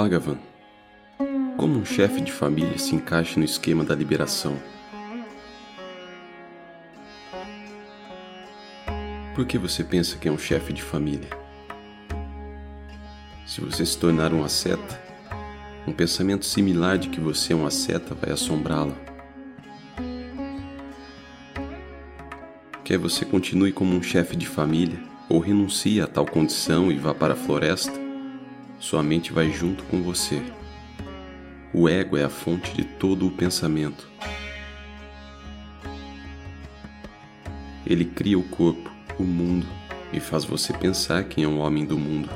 Bhagavan, como um chefe de família se encaixa no esquema da liberação? Por que você pensa que é um chefe de família? Se você se tornar um asceta, um pensamento similar de que você é um asceta vai assombrá-lo. Quer você continue como um chefe de família ou renuncie a tal condição e vá para a floresta, sua mente vai junto com você. O ego é a fonte de todo o pensamento. Ele cria o corpo, o mundo e faz você pensar quem é um homem do mundo.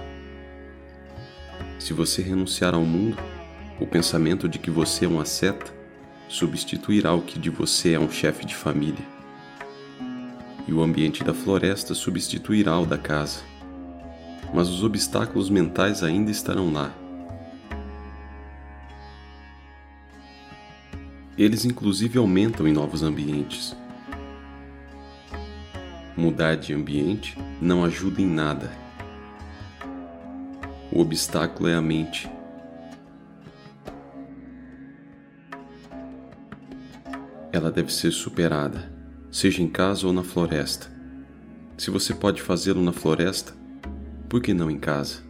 Se você renunciar ao mundo, o pensamento de que você é um asceta substituirá o que de você é um chefe de família. E o ambiente da floresta substituirá o da casa. Mas os obstáculos mentais ainda estarão lá Eles inclusive aumentam em novos ambientes. Mudar de ambiente não ajuda em nada. O obstáculo é a mente. Ela deve ser superada, seja em casa ou na floresta. Se você pode fazê-lo na floresta, por que não em casa?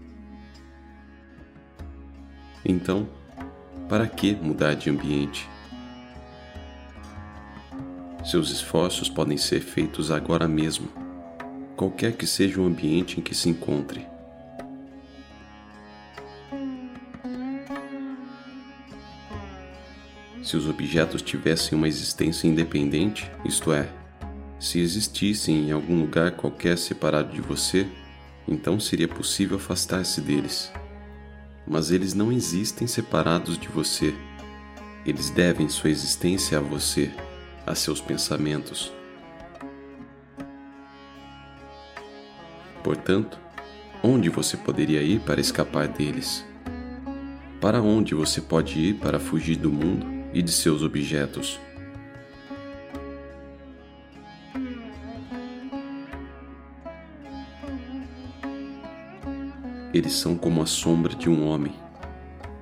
Então, para que mudar de ambiente? Seus esforços podem ser feitos agora mesmo, qualquer que seja o ambiente em que se encontre. Se os objetos tivessem uma existência independente, isto é, se existissem em algum lugar qualquer separado de você, então seria possível afastar-se deles. Mas eles não existem separados de você. Eles devem sua existência a você a seus pensamentos. Portanto, onde você poderia ir para escapar deles? Para onde você pode ir para fugir do mundo e de seus objetos? Eles são como a sombra de um homem,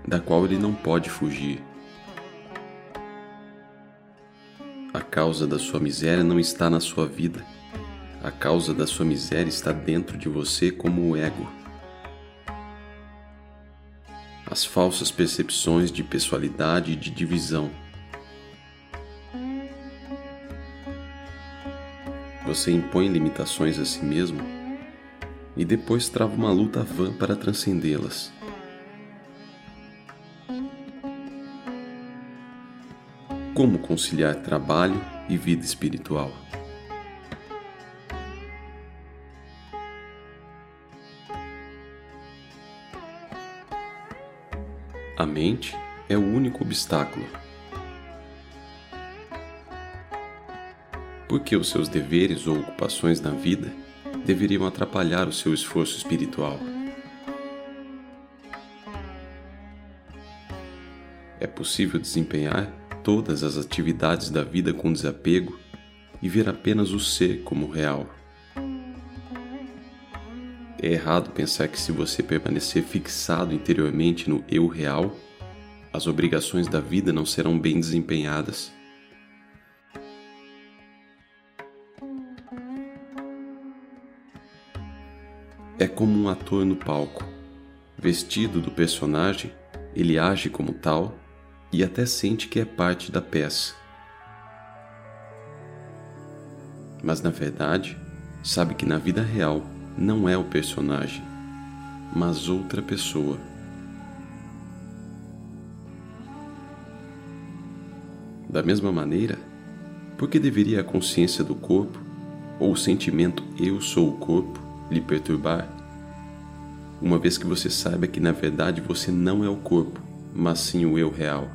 da qual ele não pode fugir. A causa da sua miséria não está na sua vida. A causa da sua miséria está dentro de você como o ego. As falsas percepções de pessoalidade e de divisão. Você impõe limitações a si mesmo e depois trava uma luta vã para transcendê-las. Como conciliar trabalho e vida espiritual? A mente é o único obstáculo. Porque os seus deveres ou ocupações na vida deveriam atrapalhar o seu esforço espiritual. É possível desempenhar todas as atividades da vida com desapego e ver apenas o ser como real. É errado pensar que se você permanecer fixado interiormente no eu real, as obrigações da vida não serão bem desempenhadas. É como um ator no palco. Vestido do personagem, ele age como tal e até sente que é parte da peça. Mas na verdade, sabe que na vida real não é o personagem, mas outra pessoa. Da mesma maneira, por que deveria a consciência do corpo ou o sentimento eu sou o corpo lhe perturbar? Uma vez que você saiba que na verdade você não é o corpo, mas sim o eu real.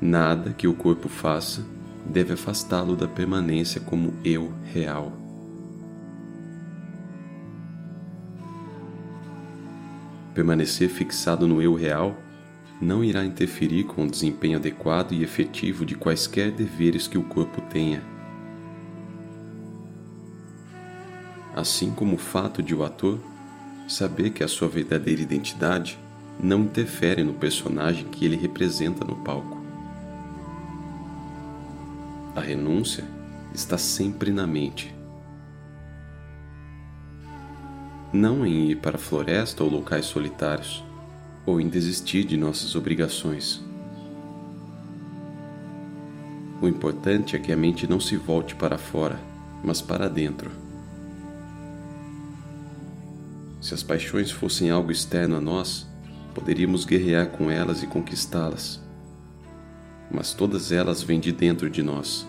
Nada que o corpo faça deve afastá-lo da permanência como eu real. Permanecer fixado no eu real não irá interferir com o desempenho adequado e efetivo de quaisquer deveres que o corpo tenha. assim como o fato de o ator saber que a sua verdadeira identidade não interfere no personagem que ele representa no palco. A renúncia está sempre na mente. Não em ir para a floresta ou locais solitários, ou em desistir de nossas obrigações. O importante é que a mente não se volte para fora, mas para dentro. Se as paixões fossem algo externo a nós, poderíamos guerrear com elas e conquistá-las. Mas todas elas vêm de dentro de nós.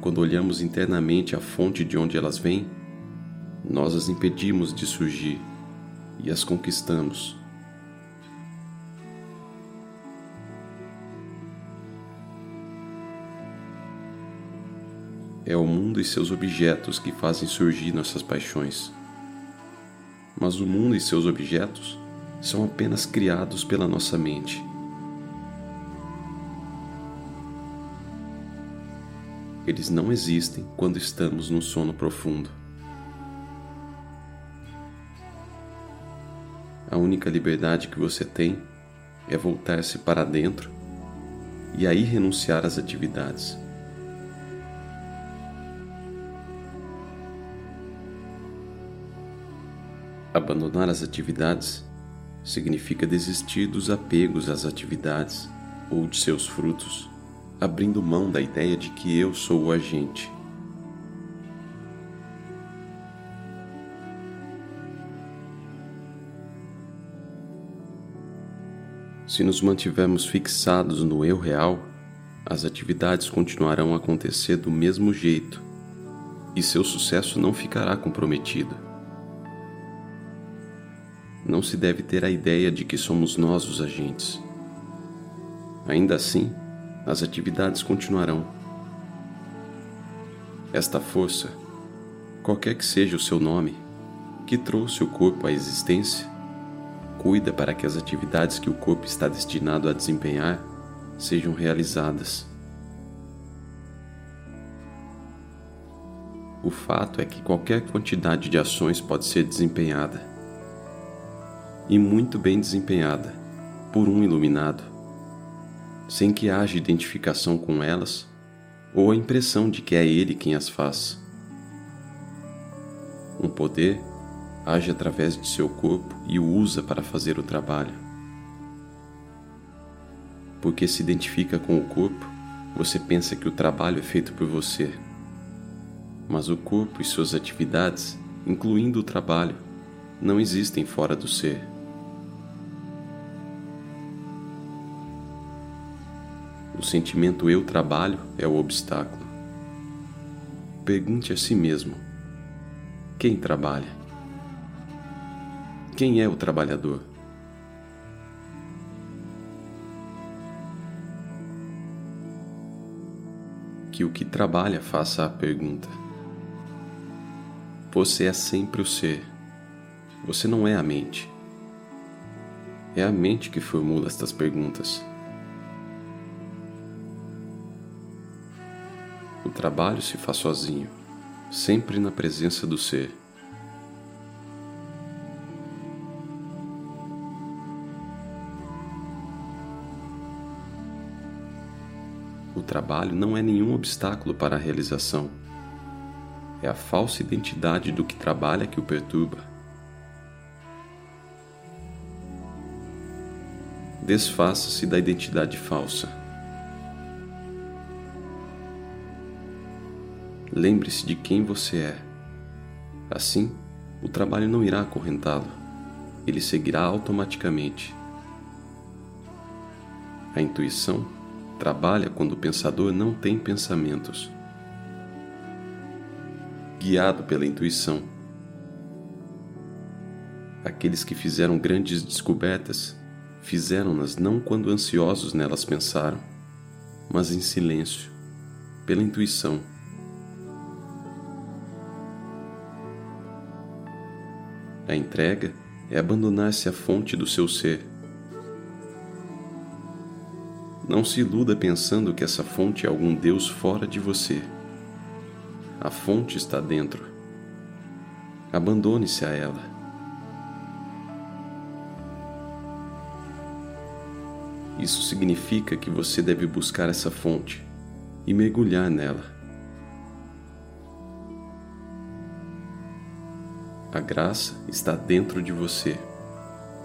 Quando olhamos internamente a fonte de onde elas vêm, nós as impedimos de surgir e as conquistamos. É o mundo e seus objetos que fazem surgir nossas paixões. Mas o mundo e seus objetos são apenas criados pela nossa mente. Eles não existem quando estamos no sono profundo. A única liberdade que você tem é voltar-se para dentro e aí renunciar às atividades. Abandonar as atividades significa desistir dos apegos às atividades ou de seus frutos, abrindo mão da ideia de que eu sou o agente. Se nos mantivermos fixados no eu real, as atividades continuarão a acontecer do mesmo jeito e seu sucesso não ficará comprometido não se deve ter a ideia de que somos nós os agentes. Ainda assim, as atividades continuarão. Esta força, qualquer que seja o seu nome, que trouxe o corpo à existência, cuida para que as atividades que o corpo está destinado a desempenhar sejam realizadas. O fato é que qualquer quantidade de ações pode ser desempenhada e muito bem desempenhada por um iluminado, sem que haja identificação com elas ou a impressão de que é ele quem as faz. Um poder age através de seu corpo e o usa para fazer o trabalho. Porque se identifica com o corpo, você pensa que o trabalho é feito por você. Mas o corpo e suas atividades, incluindo o trabalho, não existem fora do ser. O sentimento eu trabalho é o obstáculo. Pergunte a si mesmo: quem trabalha? Quem é o trabalhador? Que o que trabalha faça a pergunta. Você é sempre o ser. Você não é a mente. É a mente que formula estas perguntas. O trabalho se faz sozinho, sempre na presença do ser. Trabalho não é nenhum obstáculo para a realização. É a falsa identidade do que trabalha que o perturba. Desfaça-se da identidade falsa. Lembre-se de quem você é. Assim, o trabalho não irá acorrentá-lo, ele seguirá automaticamente. A intuição trabalha quando o pensador não tem pensamentos. Guiado pela intuição, aqueles que fizeram grandes descobertas fizeram-nas não quando ansiosos nelas pensaram, mas em silêncio, pela intuição. A entrega é abandonar-se à fonte do seu ser. Não se iluda pensando que essa fonte é algum Deus fora de você. A fonte está dentro Abandone-se a ela. Isso significa que você deve buscar essa fonte e mergulhar nela. A graça está dentro de você.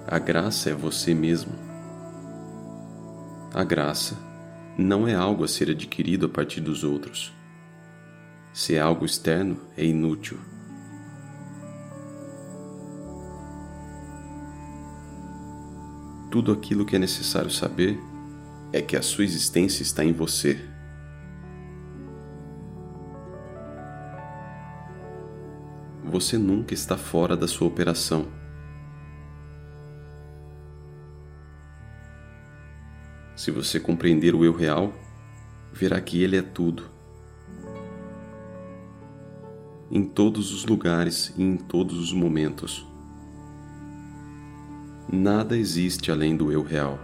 A graça é você mesmo. A graça não é algo a ser adquirido a partir dos outros. Se é algo externo, é inútil. Tudo aquilo que é necessário saber é que a sua existência está em você. Você nunca está fora da sua operação. Se você compreender o eu real, verá que ele é tudo. Em todos os lugares e em todos os momentos. Nada existe além do eu real.